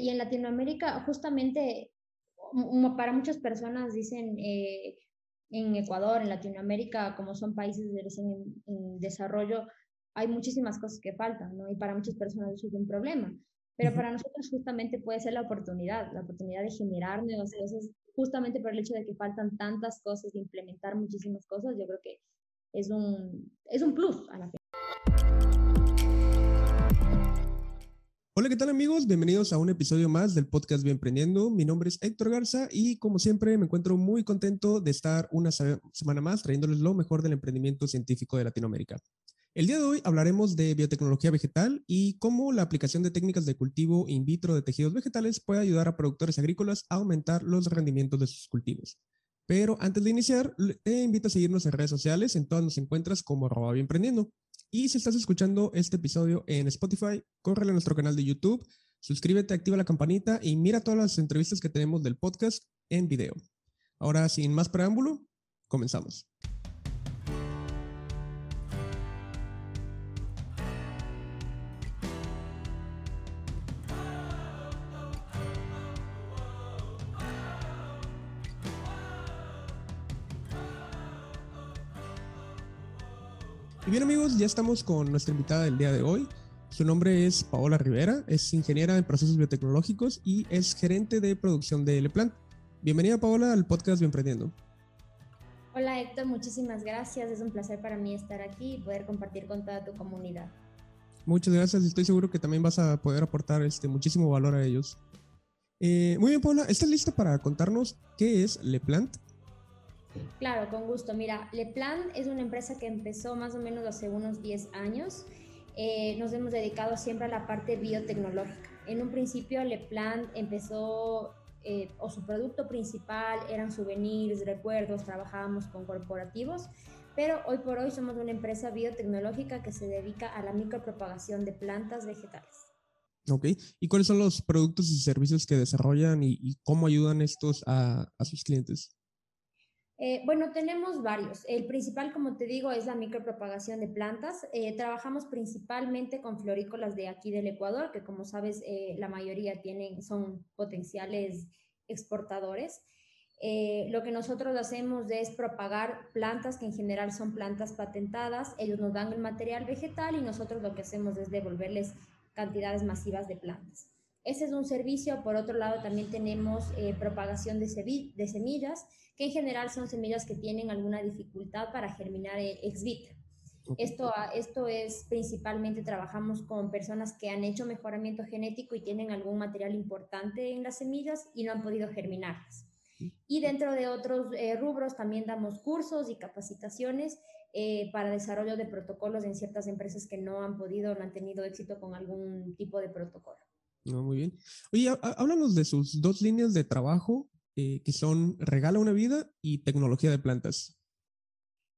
y en Latinoamérica justamente para muchas personas dicen eh, en Ecuador, en Latinoamérica, como son países en, en, desarrollo, hay muchísimas cosas que faltan, ¿no? Y para muchas personas eso es un problema. Pero para nosotros justamente puede ser la oportunidad, la oportunidad de generar nuevas cosas, justamente por el hecho de que faltan tantas cosas, de implementar muchísimas cosas, yo creo que es un, es un plus a la Hola, ¿qué tal amigos? Bienvenidos a un episodio más del podcast Bien Emprendiendo. Mi nombre es Héctor Garza y como siempre me encuentro muy contento de estar una semana más trayéndoles lo mejor del emprendimiento científico de Latinoamérica. El día de hoy hablaremos de biotecnología vegetal y cómo la aplicación de técnicas de cultivo in vitro de tejidos vegetales puede ayudar a productores agrícolas a aumentar los rendimientos de sus cultivos. Pero antes de iniciar, te invito a seguirnos en redes sociales, en todas nos encuentras como arroba emprendiendo. Y si estás escuchando este episodio en Spotify, córrele a nuestro canal de YouTube, suscríbete, activa la campanita y mira todas las entrevistas que tenemos del podcast en video. Ahora, sin más preámbulo, comenzamos. Y bien amigos, ya estamos con nuestra invitada del día de hoy. Su nombre es Paola Rivera, es ingeniera en procesos biotecnológicos y es gerente de producción de Leplant. Bienvenida Paola al podcast Bienprendiendo. Hola Héctor, muchísimas gracias. Es un placer para mí estar aquí y poder compartir con toda tu comunidad. Muchas gracias, estoy seguro que también vas a poder aportar este, muchísimo valor a ellos. Eh, muy bien, Paola, ¿estás lista para contarnos qué es Leplant? Claro, con gusto. Mira, Leplan es una empresa que empezó más o menos hace unos 10 años. Eh, nos hemos dedicado siempre a la parte biotecnológica. En un principio, Leplan empezó, eh, o su producto principal eran souvenirs, recuerdos, trabajábamos con corporativos, pero hoy por hoy somos una empresa biotecnológica que se dedica a la micropropagación de plantas vegetales. Ok, ¿y cuáles son los productos y servicios que desarrollan y, cómo ayudan estos a sus clientes? Eh, bueno, tenemos varios. El principal, como te digo, es la micropropagación de plantas. Eh, trabajamos principalmente con florícolas de aquí del Ecuador, que como sabes, eh, la mayoría tienen, son potenciales exportadores. lo que nosotros hacemos es propagar plantas que en general son plantas patentadas. Ellos nos dan el material vegetal y nosotros lo que hacemos es devolverles cantidades masivas de plantas. Ese es un servicio. Por otro lado, también tenemos propagación de, de semillas que en general son semillas que tienen alguna dificultad para germinar ex vitro. Esto, esto es principalmente trabajamos con personas que han hecho mejoramiento genético y tienen algún material importante en las semillas y no han podido germinarlas. Y dentro de otros eh, rubros también damos cursos y capacitaciones eh, para desarrollo de protocolos en ciertas empresas que no han podido o no han tenido éxito con algún tipo de protocolo. No, muy bien. Oye, háblanos de sus dos líneas de trabajo eh, que son Regala una vida y Tecnología de plantas.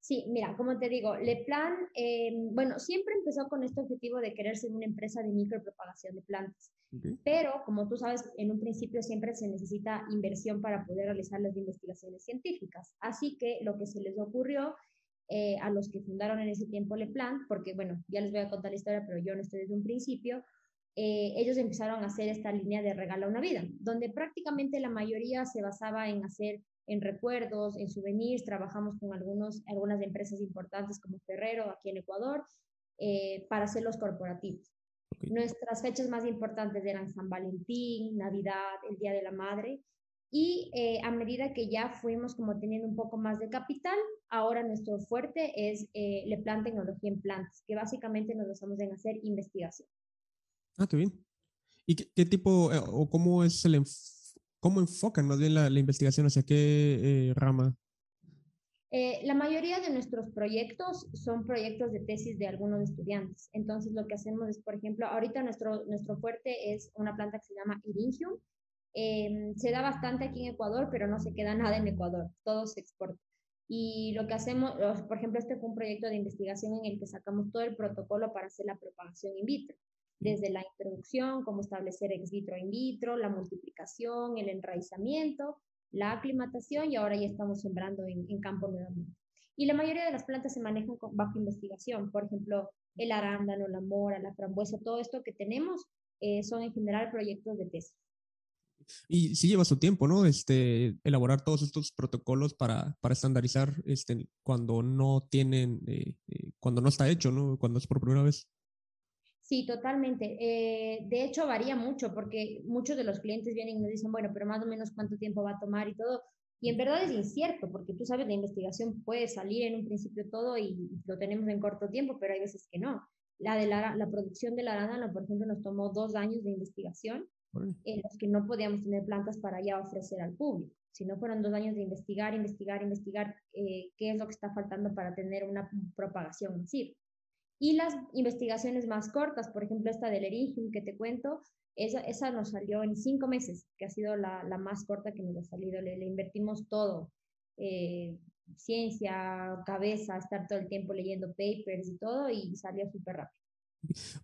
Sí, mira, como te digo, Leplan, eh, bueno, siempre empezó con este objetivo de querer ser una empresa de micropropagación de plantas. Pero, como tú sabes, en un principio siempre se necesita inversión para poder realizar las investigaciones científicas. Así que lo que se les ocurrió eh, a los que fundaron en ese tiempo Leplan, porque bueno, ya les voy a contar la historia, pero yo no estoy desde un principio, eh, ellos empezaron a hacer esta línea de regala una vida, donde prácticamente la mayoría se basaba en hacer en recuerdos, en souvenirs, trabajamos con algunos, algunas empresas importantes como Ferrero aquí en Ecuador eh, para hacer los corporativos. Nuestras fechas más importantes eran San Valentín, Navidad, el Día de la Madre. Y eh, a medida que ya fuimos como teniendo un poco más de capital, ahora nuestro fuerte es Le Plan Tecnología en Plantas, que básicamente nos basamos en hacer investigación. Ah, qué bien. ¿Y qué, tipo eh, o cómo es el cómo enfocan más bien la, investigación hacia qué eh, rama? Eh, la mayoría de nuestros proyectos son proyectos de tesis de algunos estudiantes. Entonces, lo que hacemos es, por ejemplo, ahorita nuestro, nuestro fuerte es una planta que se llama Eringium. Em, se da bastante aquí en Ecuador, pero no se queda nada en Ecuador, todo se exporta. Y lo que hacemos, por ejemplo, este fue un proyecto de investigación en el que sacamos todo el protocolo para hacer la propagación in vitro desde la introducción, cómo establecer ex vitro in vitro, la multiplicación, el enraizamiento, la aclimatación y ahora ya estamos sembrando en, campo nuevamente. Y la mayoría de las plantas se manejan bajo investigación, por ejemplo, el arándano, la mora, la frambuesa, todo esto que tenemos eh, son en general proyectos de tesis. Y sí lleva su tiempo, ¿no? Este, elaborar todos estos protocolos para, para estandarizar este, cuando no tienen, eh, eh, cuando no está hecho, ¿no? Cuando es por primera vez. Sí, totalmente. Eh, de hecho, varía mucho porque muchos de los clientes vienen y nos dicen, bueno, pero más o menos cuánto tiempo va a tomar y todo. Y en verdad es incierto, porque tú sabes, la investigación puede salir en un principio todo y lo tenemos en corto tiempo, pero hay veces que no. La de la, la producción del arándano, por ejemplo, nos tomó dos años de investigación en los que no podíamos tener plantas para ya ofrecer al público. Si no fueron dos años de investigar, investigar, investigar eh, qué es lo que está faltando para tener una propagación masiva. Y las investigaciones más cortas, por ejemplo, esta del Erigium que te cuento, esa, esa nos salió en cinco meses, que ha sido la, la más corta que nos ha salido. Le, le invertimos todo, eh, ciencia, cabeza, estar todo el tiempo leyendo papers y todo, y salió súper rápido.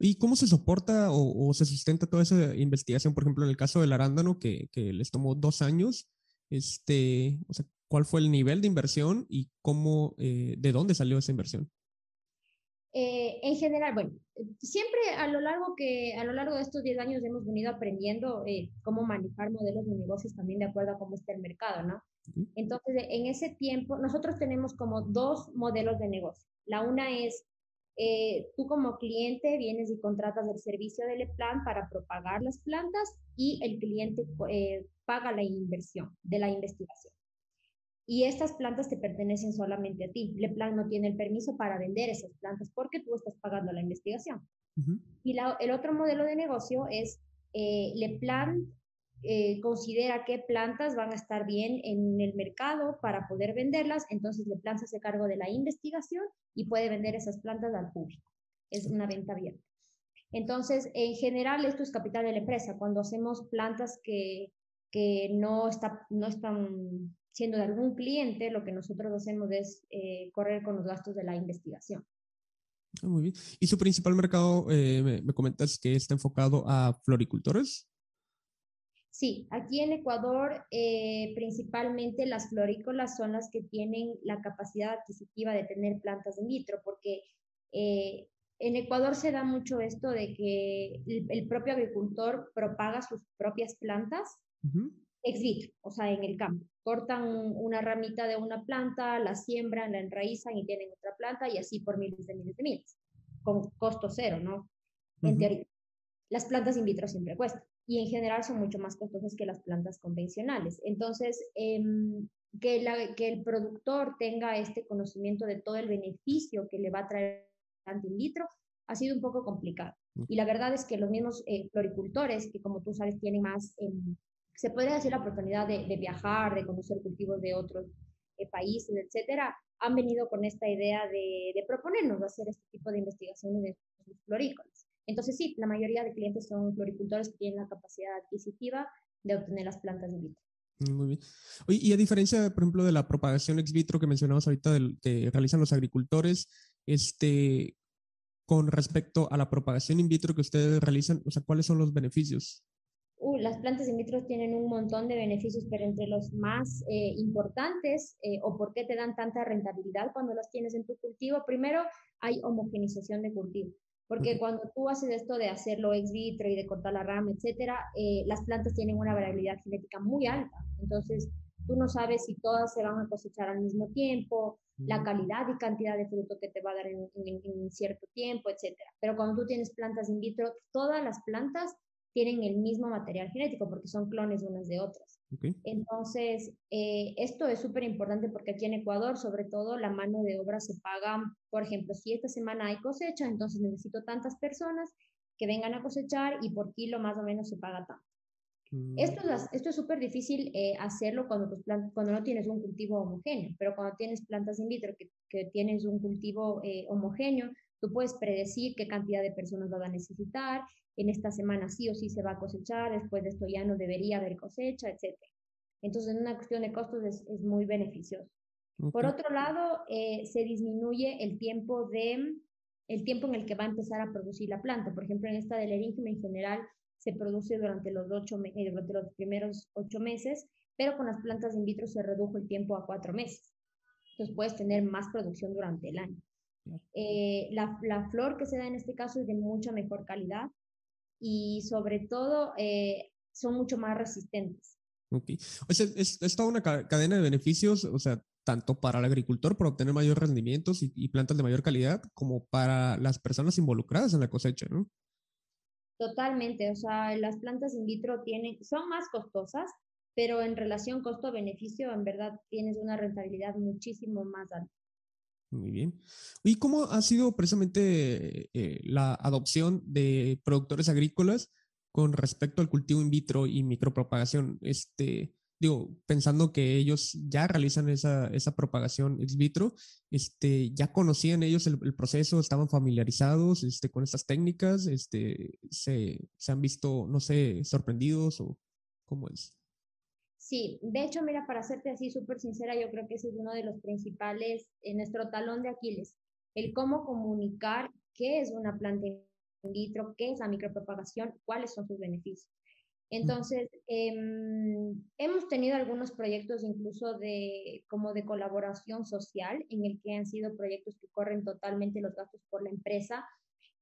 ¿Y cómo se soporta o, se sustenta toda esa investigación? Por ejemplo, en el caso del arándano, que, que, les tomó dos años, este, o sea, ¿cuál fue el nivel de inversión y cómo, eh, de dónde salió esa inversión? Eh, en general, bueno, siempre a lo largo que a lo largo de estos 10 años hemos venido aprendiendo eh, cómo manejar modelos de negocios también de acuerdo a cómo está el mercado, ¿no? Entonces, en ese tiempo, nosotros tenemos como dos modelos de negocio. La una es eh, tú como cliente vienes y contratas el servicio del plan para propagar las plantas y el cliente eh, paga la inversión de la investigación. Y estas plantas te pertenecen solamente a ti. Le plan no tiene el permiso para vender esas plantas porque tú estás pagando la investigación. Y el otro modelo de negocio es eh, Le Plan eh, considera qué plantas van a estar bien en el mercado para poder venderlas, entonces le planta ese cargo de la investigación y puede vender esas plantas al público. Es una venta abierta. Entonces, en general, esto es capital de la empresa. Cuando hacemos plantas que, que no, está, no están siendo de algún cliente, lo que nosotros hacemos es eh, correr con los gastos de la investigación. Ah, muy bien. ¿Y su principal mercado, eh, me, me, comentas que está enfocado a floricultores? Sí, aquí en Ecuador eh, principalmente las florícolas son las que tienen la capacidad adquisitiva de tener plantas in vitro, porque eh, en Ecuador se da mucho esto de que el, propio agricultor propaga sus propias plantas ex vitro, o sea, en el campo. Cortan una ramita de una planta, la siembran, la enraizan y tienen otra planta y así por miles de miles de miles, con costo cero, ¿no? En teoría. Las plantas in vitro siempre cuestan y en general son mucho más costosas que las plantas convencionales. Entonces, em, que, la, que el productor tenga este conocimiento de todo el beneficio que le va a traer planta in vitro ha sido un poco complicado. Y la verdad es que los mismos eh, floricultores, que como tú sabes tienen más, em, se puede decir la oportunidad de, de, viajar, de conocer cultivos de otros eh, países, etcétera, han venido con esta idea de, de proponernos hacer este tipo de investigaciones de los florícolas. Entonces sí, la mayoría de clientes son floricultores que tienen la capacidad adquisitiva de obtener las plantas in vitro. Mm, muy bien. Y a diferencia, por ejemplo, de la propagación ex vitro que mencionamos ahorita del, que realizan los agricultores, este, con respecto a la propagación in vitro que ustedes realizan, o sea, ¿cuáles son los beneficios? Uh, las plantas in vitro tienen un montón de beneficios, pero entre los más eh, importantes, eh, o por qué te dan tanta rentabilidad cuando las tienes en tu cultivo, primero hay homogenización de cultivo. Porque cuando tú haces esto de hacerlo ex vitro y de cortar la rama, etcétera, eh, las plantas tienen una variabilidad genética muy alta. Entonces, tú no sabes si todas se van a cosechar al mismo tiempo, la calidad y cantidad de fruto que te va a dar en, en cierto tiempo, etcétera. Pero cuando tú tienes plantas in vitro, todas las plantas tienen el mismo material genético porque son clones unas de otras. Entonces, eh, esto es súper importante porque aquí en Ecuador, sobre todo, la mano de obra se paga, por ejemplo, si esta semana hay cosecha, entonces necesito tantas personas que vengan a cosechar y por kilo más o menos se paga tanto. Mm. Esto, es, esto es súper difícil eh, hacerlo cuando, tus cuando no tienes un cultivo homogéneo, pero cuando tienes plantas in vitro que, que tienes un cultivo eh, homogéneo, tú puedes predecir qué cantidad de personas van a necesitar en esta semana sí o sí se va a cosechar, después de esto ya no debería haber cosecha, etc. Entonces, en una cuestión de costos es, es muy beneficioso. Por otro lado, eh, se disminuye el tiempo, de, el tiempo en el que va a empezar a producir la planta. Por ejemplo, en esta del eringium en general se produce durante los, ocho, eh, durante los primeros ocho meses, pero con las plantas in vitro se redujo el tiempo a cuatro meses. Entonces puedes tener más producción durante el año. Eh, la, la, flor que se da en este caso es de mucha mejor calidad, y sobre todo eh, son mucho más resistentes. Ok. O sea, es, es, toda una cadena de beneficios, o sea, tanto para el agricultor por obtener mayores rendimientos y, plantas de mayor calidad, como para las personas involucradas en la cosecha, ¿no? Totalmente, o sea, las plantas in vitro tienen, son más costosas, pero en relación costo-beneficio, en verdad tienes una rentabilidad muchísimo más alta. Muy bien. ¿Y cómo ha sido precisamente eh, la adopción de productores agrícolas con respecto al cultivo in vitro y micropropagación? Este, digo, pensando que ellos ya realizan esa, esa propagación in vitro, este, ya conocían ellos el, proceso, estaban familiarizados este, con estas técnicas, este, se, se han visto, no sé, sorprendidos o cómo es. Sí, de hecho, mira, para serte así súper sincera, yo creo que ese es uno de los principales, en nuestro talón de Aquiles, el cómo comunicar qué es una planta in vitro, qué es la micropropagación, cuáles son sus beneficios. Entonces, em, hemos tenido algunos proyectos incluso de como de colaboración social, en el que han sido proyectos que corren totalmente los gastos por la empresa,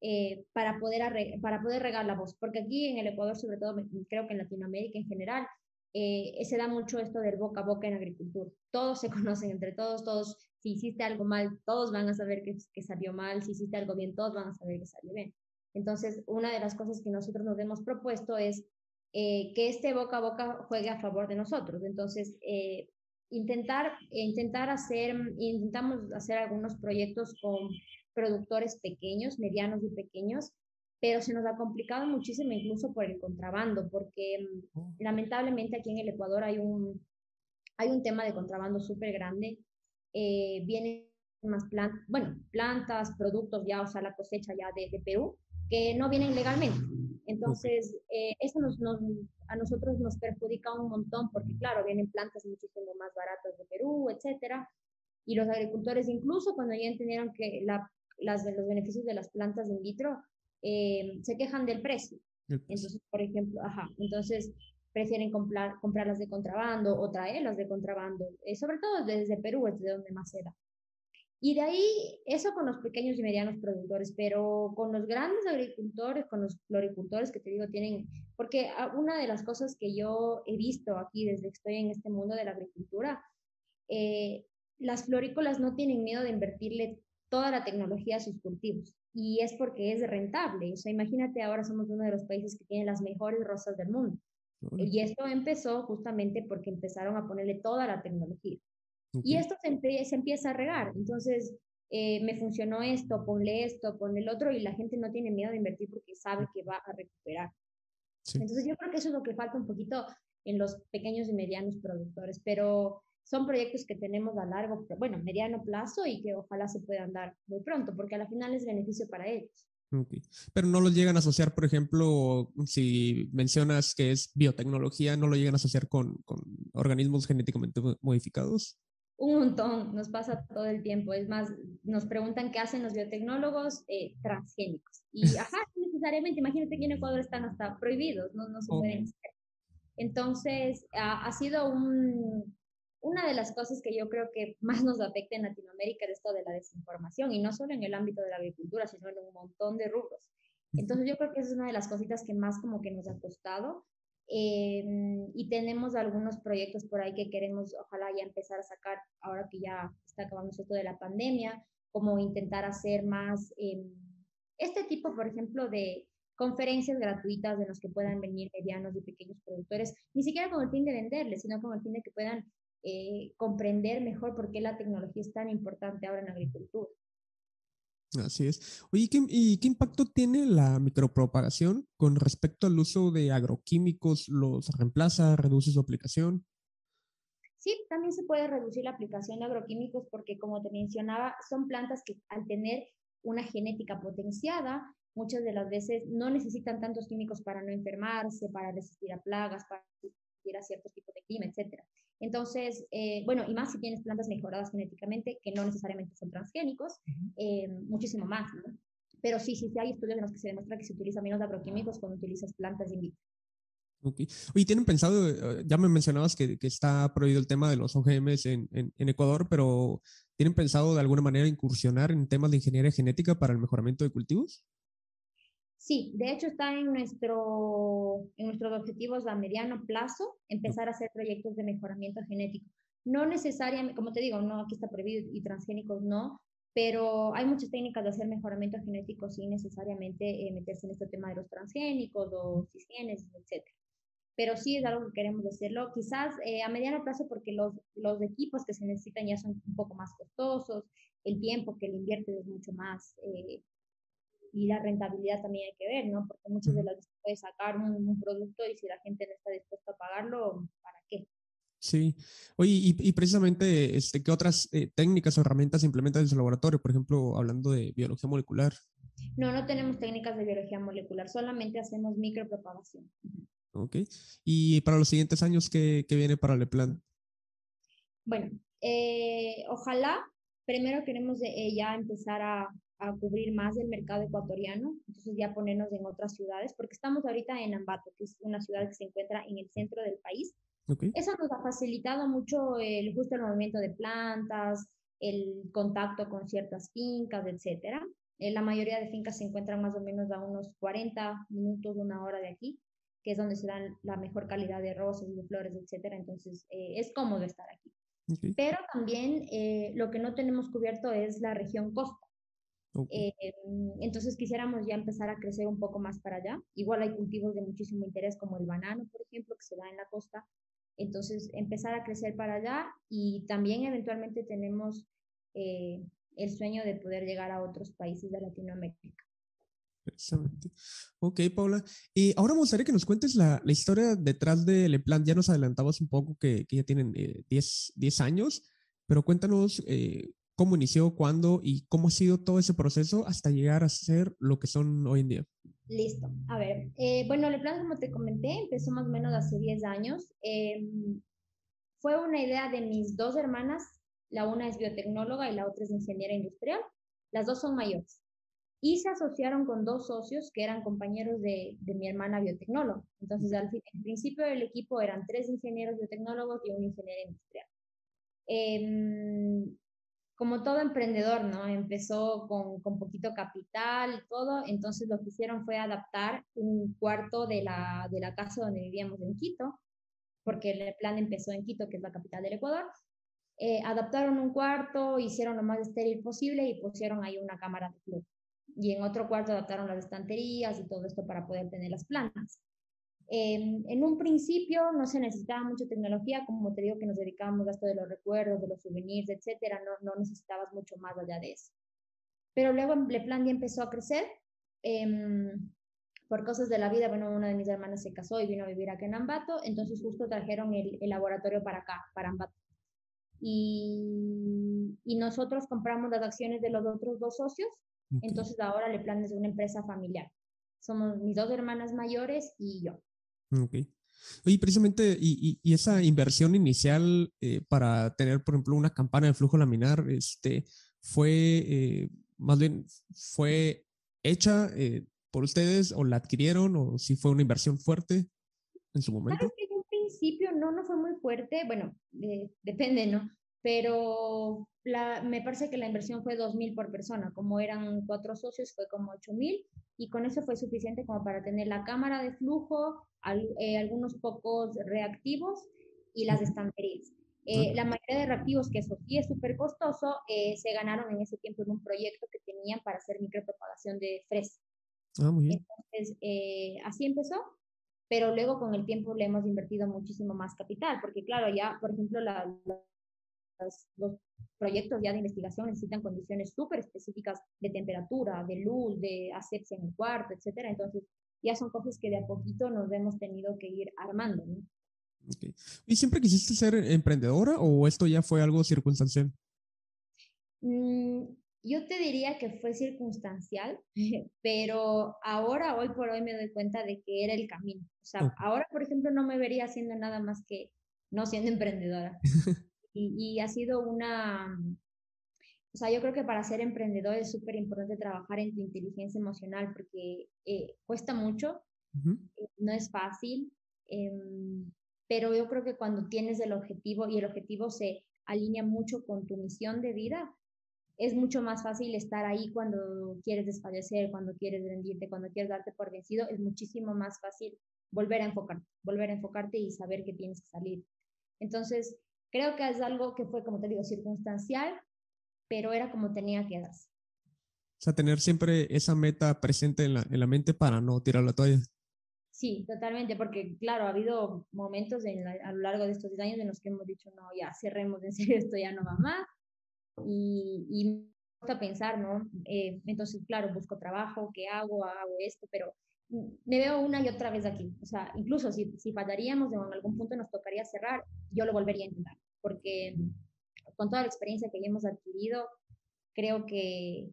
eh, para, poder para poder regar la voz. Porque aquí en el Ecuador, sobre todo, creo que en Latinoamérica en general, eh, se da mucho esto del boca a boca en agricultura. Todos se conocen entre todos, todos, si hiciste algo mal, todos van a saber que, que salió mal, si hiciste algo bien, todos van a saber que salió bien. Entonces, una de las cosas que nosotros nos hemos propuesto es eh, que este boca a boca juegue a favor de nosotros. Entonces, eh, intentar, intentar hacer, intentamos hacer algunos proyectos con productores pequeños, medianos y pequeños, pero se nos ha complicado muchísimo incluso por el contrabando, porque mm, oh. lamentablemente aquí en el Ecuador hay un, hay un tema de contrabando súper grande. Eh, vienen más plantas, bueno, plantas, productos ya, o sea, la cosecha ya de, de Perú, que no vienen legalmente. Entonces, eh, eso nos, nos, a nosotros nos perjudica un montón porque, claro, vienen plantas muchísimo más baratas de Perú, etcétera. Y los agricultores, incluso cuando ya entendieron que la, las, los beneficios de las plantas in vitro, eh, se quejan del precio. Entonces, por ejemplo, ajá, entonces prefieren comprar, comprarlas de contrabando o traerlas de contrabando, eh, sobre todo desde Perú, es de donde más se da. Y de ahí, eso con los pequeños y medianos productores, pero con los grandes agricultores, con los floricultores que te digo, tienen, porque una de las cosas que yo he visto aquí desde que estoy en este mundo de la agricultura, eh, las florícolas no tienen miedo de invertirle toda la tecnología a sus cultivos y es porque es rentable. O sea, imagínate, ahora somos uno de los países que tienen las mejores rosas del mundo. Y esto empezó justamente porque empezaron a ponerle toda la tecnología. Y esto se, empieza a regar. Entonces, eh, me funcionó esto, ponle esto, ponle el otro, y la gente no tiene miedo de invertir porque sabe que va a recuperar. Entonces, yo creo que eso es lo que falta un poquito en los pequeños y medianos productores, pero son proyectos que tenemos a largo, bueno, mediano plazo y que ojalá se puedan dar muy pronto, porque al final es beneficio para ellos. Pero no lo llegan a asociar, por ejemplo, si mencionas que es biotecnología, ¿no lo llegan a asociar con, con organismos genéticamente modificados? Un montón, nos pasa todo el tiempo. Es más, nos preguntan qué hacen los biotecnólogos eh, transgénicos. Y, ajá, necesariamente, imagínate que en Ecuador están hasta prohibidos, no, no se pueden hacer. Entonces, ha, sido un, una de las cosas que yo creo que más nos afecta en Latinoamérica es esto de la desinformación, y no solo en el ámbito de la agricultura, sino en un montón de rubros. Entonces, yo creo que esa es una de las cositas que más como que nos ha costado Em, y tenemos algunos proyectos por ahí que queremos, ojalá ya empezar a sacar, ahora que ya está acabando esto de la pandemia, como intentar hacer más em, este tipo, por ejemplo, de conferencias gratuitas de los que puedan venir medianos y pequeños productores, ni siquiera con el fin de venderles, sino con el fin de que puedan eh, comprender mejor por qué la tecnología es tan importante ahora en la agricultura. Así es. Oye, ¿y qué impacto tiene la micropropagación con respecto al uso de agroquímicos? ¿Los reemplaza, reduce su aplicación? Sí, también se puede reducir la aplicación de agroquímicos porque, como te mencionaba, son plantas que al tener una genética potenciada, muchas de las veces no necesitan tantos químicos para no enfermarse, para resistir a plagas, para resistir a ciertos tipos de clima, etcétera. Entonces, eh, bueno, y más si tienes plantas mejoradas genéticamente, que no necesariamente son transgénicos, eh, muchísimo más, ¿no? Pero sí, sí, sí hay estudios en los que se demuestra que se utiliza menos agroquímicos cuando utilizas plantas in vitro. Ok. Oye, ¿tienen pensado, eh, ya me mencionabas que, que, está prohibido el tema de los OGMs en, en, en, Ecuador, pero ¿tienen pensado de alguna manera incursionar en temas de ingeniería genética para el mejoramiento de cultivos? Sí, de hecho está en, nuestro, en nuestros objetivos a mediano plazo empezar a hacer proyectos de mejoramiento genético. No necesariamente, como te digo, no, aquí está prohibido y transgénicos no, pero hay muchas técnicas de hacer mejoramiento genético sin necesariamente eh, meterse en este tema de los transgénicos o cisgenes, etc. Pero sí es algo que queremos hacerlo, quizás eh, a mediano plazo porque los, los equipos que se necesitan ya son un poco más costosos, el tiempo que le inviertes es mucho más eh, y la rentabilidad también hay que ver, ¿no? Porque muchas de las veces puedes sacar un, producto y si la gente no está dispuesta a pagarlo, ¿para qué? Sí. Oye, y, precisamente, este, ¿qué otras eh, técnicas o herramientas implementas en su laboratorio? Por ejemplo, hablando de biología molecular. No, no tenemos técnicas de biología molecular, solamente hacemos micropropagación. Ok. ¿Y para los siguientes años qué, qué viene para el plan? Bueno, eh, ojalá, primero queremos eh, ya empezar a, a cubrir más del mercado ecuatoriano, entonces ya ponernos en otras ciudades, porque estamos ahorita en Ambato, que es una ciudad que se encuentra en el centro del país. Eso nos ha facilitado mucho el justo el movimiento de plantas, el contacto con ciertas fincas, etcétera. Eh, la mayoría de fincas se encuentran más o menos a unos 40 minutos, una hora de aquí, que es donde se dan la mejor calidad de rosas, de flores, etcétera. Entonces, eh, es cómodo estar aquí. Pero también eh, lo que no tenemos cubierto es la región costa. Eh, entonces quisiéramos ya empezar a crecer un poco más para allá. Igual hay cultivos de muchísimo interés como el banano, por ejemplo, que se da en la costa. Entonces empezar a crecer para allá y también eventualmente tenemos eh, el sueño de poder llegar a otros países de Latinoamérica. Exactamente. Ok, Paula. Y ahora me gustaría que nos cuentes la, la historia detrás del plan. Ya nos adelantabas un poco que, que ya tienen 10 eh, años, pero cuéntanos eh, cómo inició, cuándo y cómo ha sido todo ese proceso hasta llegar a ser lo que son hoy en día. Listo. A ver, eh, bueno, el plan, como te comenté, empezó más o menos hace 10 años. Em, fue una idea de mis dos hermanas. La una es biotecnóloga y la otra es ingeniera industrial. Las dos son mayores. Y se asociaron con dos socios que eran compañeros de, de mi hermana biotecnóloga. Entonces, al, fin, principio del equipo eran tres ingenieros biotecnólogos y un ingeniero industrial. Eh, como todo emprendedor, ¿no? Empezó con, con, poquito capital todo, entonces lo que hicieron fue adaptar un cuarto de la, de la casa donde vivíamos en Quito, porque el plan empezó en Quito, que es la capital del Ecuador. Eh, adaptaron un cuarto, hicieron lo más estéril posible y pusieron ahí una cámara de flujo. Y en otro cuarto adaptaron las estanterías y todo esto para poder tener las plantas. Em, en un principio no se necesitaba mucha tecnología, como te digo que nos dedicábamos a esto de los recuerdos, de los souvenirs, etcétera, no, no necesitabas mucho más allá de eso. Pero luego el plan ya empezó a crecer. Em, por cosas de la vida, bueno, una de mis hermanas se casó y vino a vivir aquí en Ambato, entonces justo trajeron el, el laboratorio para acá, para Ambato. Y, y, nosotros compramos las acciones de los otros dos socios, entonces ahora plan es una empresa familiar. Somos mis dos hermanas mayores y yo. Ok. Oye, precisamente, y, y, esa inversión inicial eh, para tener, por ejemplo, una campana de flujo laminar, este, fue, eh, más bien, fue hecha eh, por ustedes o la adquirieron o si fue una inversión fuerte en su momento? En un principio no, no fue muy fuerte, bueno, depende, ¿no? Pero la, me parece que la inversión fue 2.000 por persona, como eran cuatro socios fue como 8.000 y con eso fue suficiente como para tener la cámara de flujo, eh, algunos pocos reactivos y las estanterías. Eh, la mayoría de reactivos, que eso sí es súper costoso, eh, se ganaron en ese tiempo en un proyecto que tenían para hacer micropropagación de fresa. Ah, muy bien. Entonces, así empezó, pero luego con el tiempo le hemos invertido muchísimo más capital, porque claro, ya, por ejemplo, la, los proyectos ya de investigación necesitan condiciones súper específicas de temperatura, de luz, de asepsia en el cuarto, etcétera. Entonces, ya son cosas que de a poquito nos hemos tenido que ir armando. ¿no? ¿Y siempre quisiste ser emprendedora o esto ya fue algo circunstancial? Mm, yo te diría que fue circunstancial, pero ahora, hoy por hoy, me doy cuenta de que era el camino. O sea, ahora, por ejemplo, no me vería haciendo nada más que no siendo emprendedora. y, y ha sido una, o sea, yo creo que para ser emprendedor es súper importante trabajar en tu inteligencia emocional porque eh, cuesta mucho, eh, no es fácil, em, pero yo creo que cuando tienes el objetivo y el objetivo se alinea mucho con tu misión de vida, es mucho más fácil estar ahí cuando quieres desfallecer, cuando quieres rendirte, cuando quieres darte por vencido, es muchísimo más fácil volver a enfocarte, volver a enfocarte y saber que tienes que salir. Entonces, creo que es algo que fue, como te digo, circunstancial, pero era como tenía que darse. O sea, tener siempre esa meta presente en la, en la mente para no tirar la toalla. Sí, totalmente, porque claro, ha habido momentos en a lo largo de estos años en los que hemos dicho, no, ya cerremos, en serio, esto ya no va más. Y, y me gusta pensar, ¿no? Eh, entonces, claro, busco trabajo, ¿qué hago? Hago esto, pero me veo una y otra vez aquí. O sea, incluso si, si fallaríamos en algún punto nos tocaría cerrar, yo lo volvería a intentar, porque con toda la experiencia que hemos adquirido, creo que,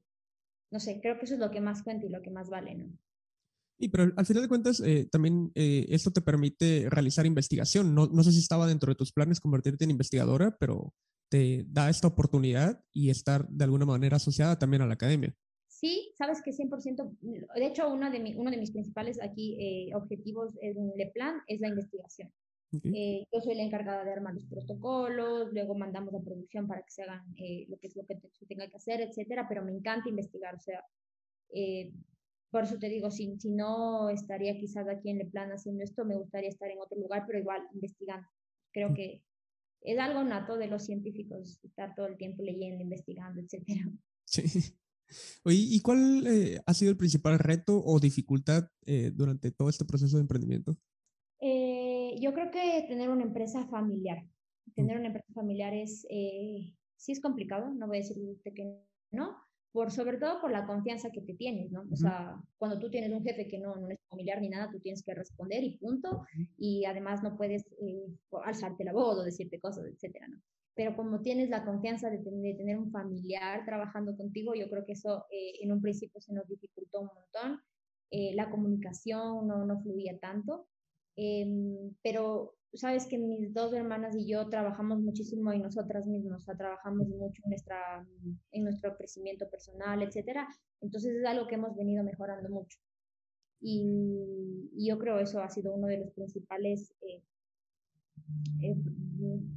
no sé, creo que eso es lo que más cuenta y lo que más vale, ¿no? Y pero al final de cuentas, eh, también eh, esto te permite realizar investigación. No, no sé si estaba dentro de tus planes convertirte en investigadora, pero te da esta oportunidad y estar de alguna manera asociada también a la academia. Sí, sabes que 100%, de hecho, uno de, mi, uno de mis principales aquí eh, objetivos en el plan es la investigación. Eh, yo soy la encargada de armar los protocolos, luego mandamos a producción para que se hagan eh, lo que es lo que se tenga que hacer, etcétera, pero me encanta investigar, o sea, por eso te digo, si, si no estaría quizás aquí en el plan haciendo esto, me gustaría estar en otro lugar, pero igual investigando. Creo que es algo nato de los científicos, estar todo el tiempo leyendo, investigando, etcétera. Sí. Oye, ¿y cuál eh, ha sido el principal reto o dificultad eh, durante todo este proceso de emprendimiento? Eh, yo creo que tener una empresa familiar. Tener una empresa familiar es, sí es complicado, no voy a decirte que no, por sobre todo por la confianza que te tienes, ¿no? O sea, cuando tú tienes un jefe que no, no es familiar ni nada, tú tienes que responder y punto, y además no puedes alzarte la voz o decirte cosas, etcétera, ¿no? Pero como tienes la confianza de, tener un familiar trabajando contigo, yo creo que eso eh, en un principio se nos dificultó un montón. Eh, la comunicación no, no fluía tanto, em, pero sabes que mis dos hermanas y yo trabajamos muchísimo en nosotras mismas, o sea, trabajamos mucho en, nuestra, en nuestro crecimiento personal, etcétera. Entonces es algo que hemos venido mejorando mucho. Y, y yo creo eso ha sido uno de los principales eh, eh,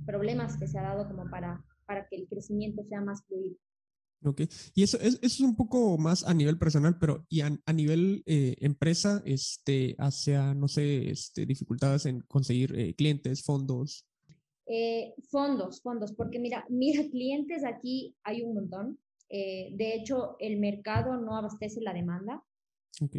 problemas que se ha dado como para, para que el crecimiento sea más fluido. Ok, y eso, eso es un poco más a nivel personal, pero y a, nivel eh, empresa, este, hacia, no sé, este, dificultades en conseguir eh, clientes, fondos. fondos, fondos, porque mira, mira, clientes aquí hay un montón. de hecho, el mercado no abastece la demanda.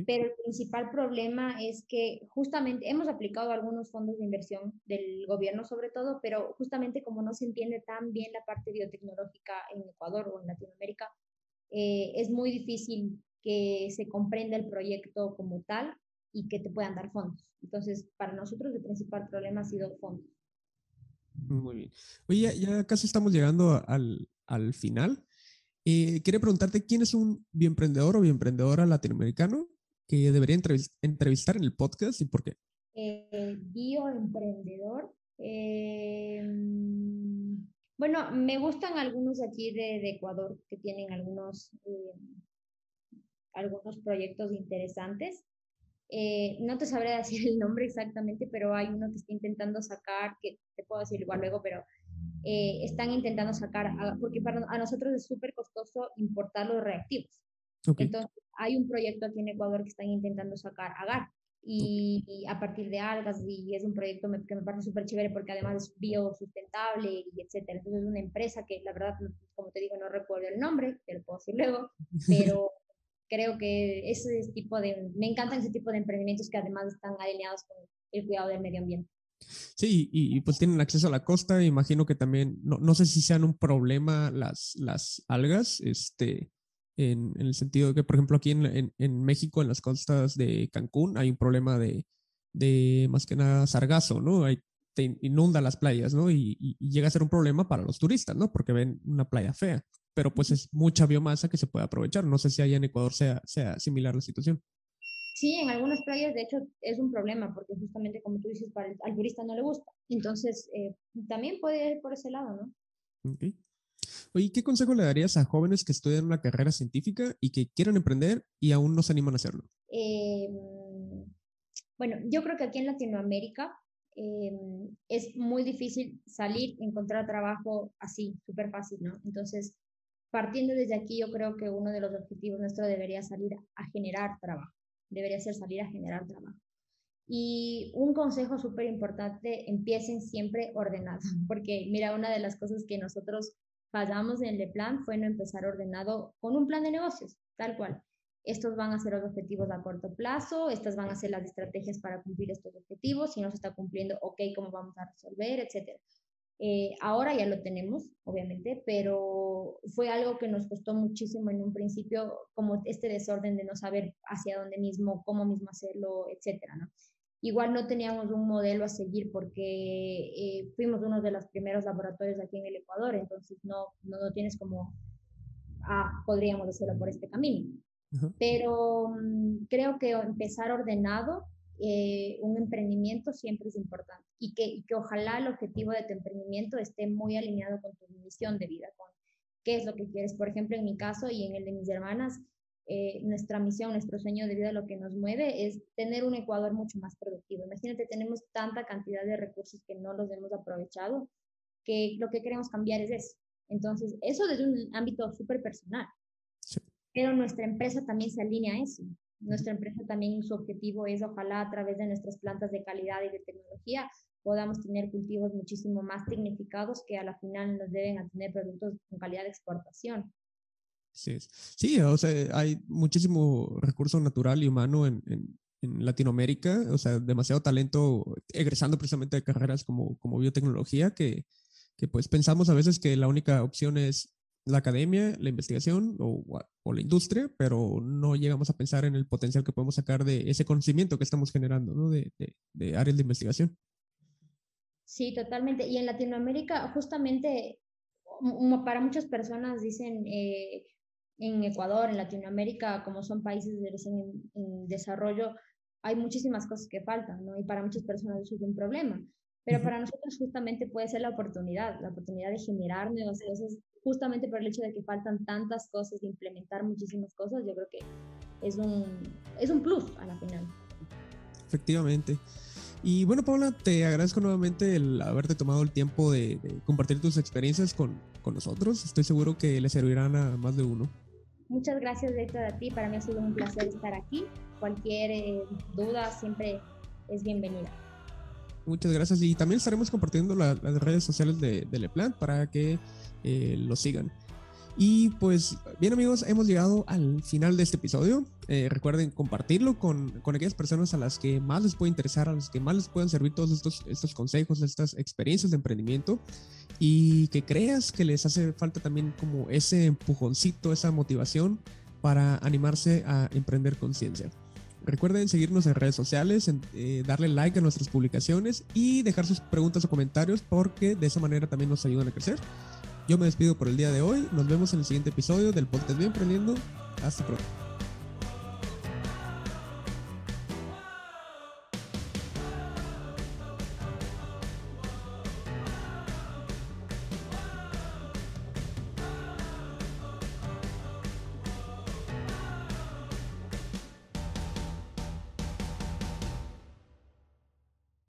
Pero el principal problema es que justamente hemos aplicado algunos fondos de inversión del gobierno sobre todo, pero justamente como no se entiende tan bien la parte biotecnológica en Ecuador o en Latinoamérica, eh, es muy difícil que se comprenda el proyecto como tal y que te puedan dar fondos. Entonces, para nosotros el principal problema ha sido fondos. Muy bien. Oye, ya, casi estamos llegando al, al final. Eh, quería preguntarte, ¿quién es un bioemprendedor o bioemprendedora latinoamericano que debería entrevistar en el podcast y por qué? Eh, bioemprendedor. Eh, bueno, me gustan algunos aquí de, Ecuador que tienen algunos, algunos proyectos interesantes. no te sabré decir el nombre exactamente, pero hay uno que está intentando sacar, que te puedo decir igual luego, pero eh, están intentando sacar, porque para a nosotros es súper costoso importar los reactivos. Entonces, hay un proyecto aquí en Ecuador que están intentando sacar agar y, a partir de algas y es un proyecto que me parece súper chévere porque además es biosustentable y etcétera. Entonces, es una empresa que la verdad, como te digo, no recuerdo el nombre, te lo puedo decir luego, pero creo que ese tipo de, me encantan ese tipo de emprendimientos que además están alineados con el cuidado del medio ambiente. Sí, y, pues tienen acceso a la costa, imagino que también, no, no sé si sean un problema las, las algas, este, en, en el sentido de que, por ejemplo, aquí en, en, México, en las costas de Cancún, hay un problema de, de más que nada sargazo, ¿no? Hay, te inunda las playas, ¿no? Y, y, llega a ser un problema para los turistas, ¿no? Porque ven una playa fea, pero pues es mucha biomasa que se puede aprovechar. No sé si allá en Ecuador sea, sea similar la situación. Sí, en algunas playas de hecho es un problema porque justamente como tú dices, para el, al turista no le gusta. Entonces, eh, también puede ir por ese lado, ¿no? Okay. Oye, ¿qué consejo le darías a jóvenes que estudian una carrera científica y que quieren emprender y aún no se animan a hacerlo? Eh, bueno, yo creo que aquí en Latinoamérica eh, es muy difícil salir, encontrar trabajo así, súper fácil, ¿no? Entonces, partiendo desde aquí, yo creo que uno de los objetivos nuestros debería salir a generar trabajo, debería ser salir a generar trabajo. Y un consejo súper importante, empiecen siempre ordenados, porque mira, una de las cosas que nosotros fallamos en el plan fue no empezar ordenado con un plan de negocios, tal cual. Estos van a ser los objetivos a corto plazo, estas van a ser las estrategias para cumplir estos objetivos, si no se está cumpliendo, ok, ¿cómo vamos a resolver, etcétera? Eh, ahora ya lo tenemos, obviamente, pero fue algo que nos costó muchísimo en un principio, como este desorden de no saber hacia dónde mismo, cómo mismo hacerlo, etcétera, ¿no? Igual no teníamos un modelo a seguir porque eh, fuimos uno de los primeros laboratorios aquí en el Ecuador, entonces no, no, tienes como, ah, podríamos hacerlo por este camino. Pero mm, creo que empezar ordenado, eh, un emprendimiento siempre es importante y que, y que ojalá el objetivo de tu emprendimiento esté muy alineado con tu misión de vida, con qué es lo que quieres. Por ejemplo, en mi caso y en el de mis hermanas, eh, nuestra misión, nuestro sueño de vida, lo que nos mueve es tener un Ecuador mucho más productivo. Imagínate, tenemos tanta cantidad de recursos que no los hemos aprovechado, que lo que queremos cambiar es eso. Entonces, eso desde un ámbito súper personal. Pero nuestra empresa también se alinea a eso. Nuestra empresa también su objetivo es, ojalá a través de nuestras plantas de calidad y de tecnología, podamos tener cultivos muchísimo más tecnificados que a la final nos deben a tener productos con calidad de exportación. Sí, sí, o sea, hay muchísimo recurso natural y humano en, en, Latinoamérica, o sea, demasiado talento egresando precisamente de carreras como, como biotecnología, que, que pues pensamos a veces que la única opción es la academia, la investigación o, o, la industria, pero no llegamos a pensar en el potencial que podemos sacar de ese conocimiento que estamos generando, ¿no? De, de, áreas de investigación. Sí, totalmente. Y en Latinoamérica, justamente, para muchas personas dicen, eh, en Ecuador, en Latinoamérica, como son países en, desarrollo, hay muchísimas cosas que faltan, ¿no? Y para muchas personas eso es un problema. Pero para nosotros justamente puede ser la oportunidad, la oportunidad de generar nuevas cosas, justamente por el hecho de que faltan tantas cosas, de implementar muchísimas cosas, yo creo que es un, es un plus a la final. Efectivamente. Y bueno, Paula, te agradezco nuevamente el haberte tomado el tiempo de, de compartir tus experiencias con, con, nosotros. Estoy seguro que le servirán a más de uno. Muchas gracias, Héctor, a ti. Para mí ha sido un placer estar aquí. Cualquier eh, duda siempre es bienvenida. Muchas gracias. Y también estaremos compartiendo las redes sociales de, de Leplant para que eh, lo sigan. Y pues bien amigos, hemos llegado al final de este episodio. Eh, recuerden compartirlo con, con, aquellas personas a las que más les puede interesar, a las que más les puedan servir todos estos, estos consejos, estas experiencias de emprendimiento y que creas que les hace falta también como ese empujoncito, esa motivación para animarse a emprender conciencia. Recuerden seguirnos en redes sociales, eh, darle like a nuestras publicaciones y dejar sus preguntas o comentarios porque de esa manera también nos ayudan a crecer. Yo me despido por el día de hoy. Nos vemos en el siguiente episodio del podcast Bien Emprendiendo. Hasta pronto.